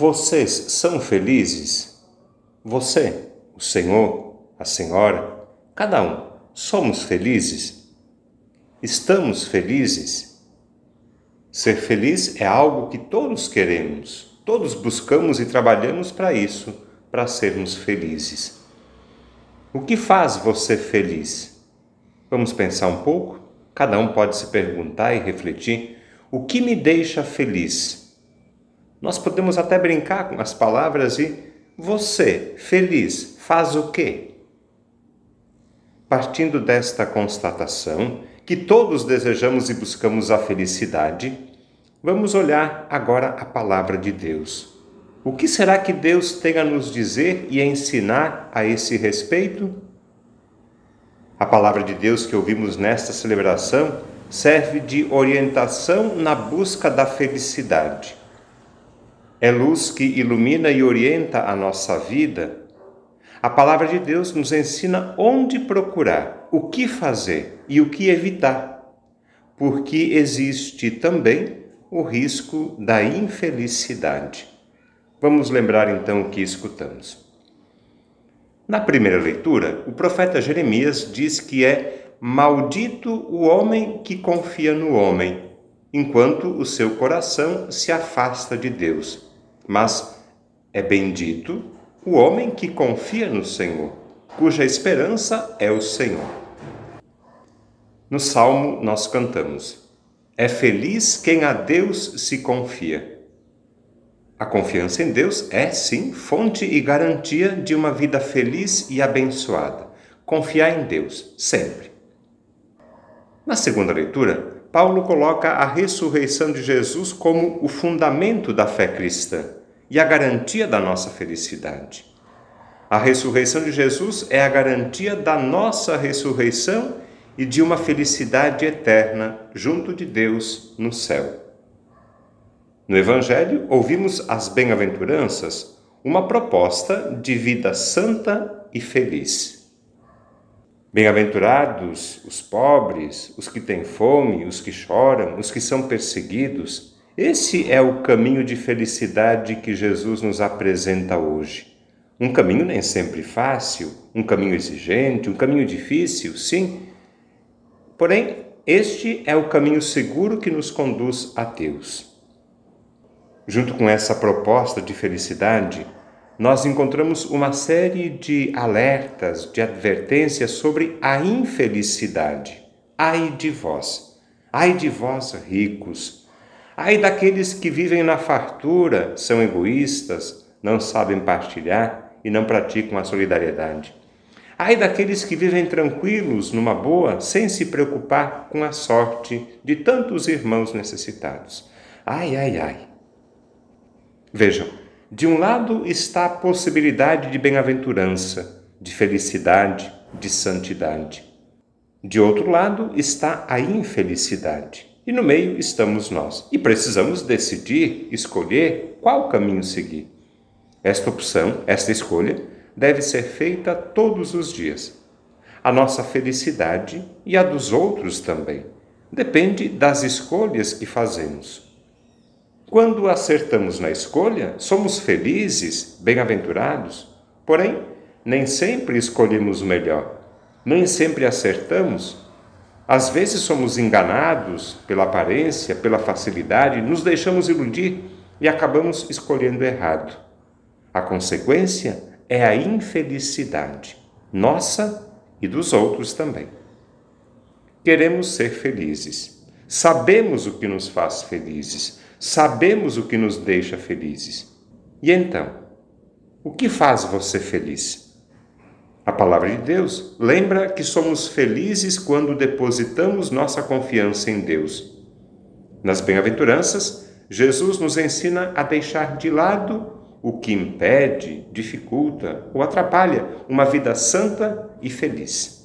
Vocês são felizes? Você, o Senhor, a Senhora, cada um, somos felizes? Estamos felizes? Ser feliz é algo que todos queremos, todos buscamos e trabalhamos para isso, para sermos felizes. O que faz você feliz? Vamos pensar um pouco? Cada um pode se perguntar e refletir: o que me deixa feliz? Nós podemos até brincar com as palavras e você, feliz, faz o quê? Partindo desta constatação, que todos desejamos e buscamos a felicidade, vamos olhar agora a palavra de Deus. O que será que Deus tem a nos dizer e a ensinar a esse respeito? A palavra de Deus que ouvimos nesta celebração serve de orientação na busca da felicidade é luz que ilumina e orienta a nossa vida. A palavra de Deus nos ensina onde procurar, o que fazer e o que evitar, porque existe também o risco da infelicidade. Vamos lembrar então o que escutamos. Na primeira leitura, o profeta Jeremias diz que é maldito o homem que confia no homem, enquanto o seu coração se afasta de Deus mas é bendito o homem que confia no Senhor, cuja esperança é o Senhor. No salmo nós cantamos: É feliz quem a Deus se confia. A confiança em Deus é, sim, fonte e garantia de uma vida feliz e abençoada. Confiar em Deus, sempre. Na segunda leitura, Paulo coloca a ressurreição de Jesus como o fundamento da fé cristã e a garantia da nossa felicidade. A ressurreição de Jesus é a garantia da nossa ressurreição e de uma felicidade eterna junto de Deus no céu. No Evangelho, ouvimos as bem-aventuranças, uma proposta de vida santa e feliz. Bem-aventurados os pobres, os que têm fome, os que choram, os que são perseguidos, esse é o caminho de felicidade que Jesus nos apresenta hoje. Um caminho nem sempre fácil, um caminho exigente, um caminho difícil, sim. Porém, este é o caminho seguro que nos conduz a Deus. Junto com essa proposta de felicidade, nós encontramos uma série de alertas, de advertências sobre a infelicidade. Ai de vós, ai de vós ricos, Ai daqueles que vivem na fartura, são egoístas, não sabem partilhar e não praticam a solidariedade. Ai daqueles que vivem tranquilos, numa boa, sem se preocupar com a sorte de tantos irmãos necessitados. Ai, ai, ai. Vejam, de um lado está a possibilidade de bem-aventurança, de felicidade, de santidade. De outro lado está a infelicidade e no meio estamos nós. E precisamos decidir, escolher qual caminho seguir. Esta opção, esta escolha, deve ser feita todos os dias. A nossa felicidade e a dos outros também depende das escolhas que fazemos. Quando acertamos na escolha, somos felizes, bem-aventurados. Porém, nem sempre escolhemos o melhor, nem sempre acertamos às vezes somos enganados pela aparência, pela facilidade, nos deixamos iludir e acabamos escolhendo errado. A consequência é a infelicidade, nossa e dos outros também. Queremos ser felizes. Sabemos o que nos faz felizes, sabemos o que nos deixa felizes. E então, o que faz você feliz? A palavra de Deus lembra que somos felizes quando depositamos nossa confiança em Deus. Nas bem-aventuranças, Jesus nos ensina a deixar de lado o que impede, dificulta ou atrapalha uma vida santa e feliz.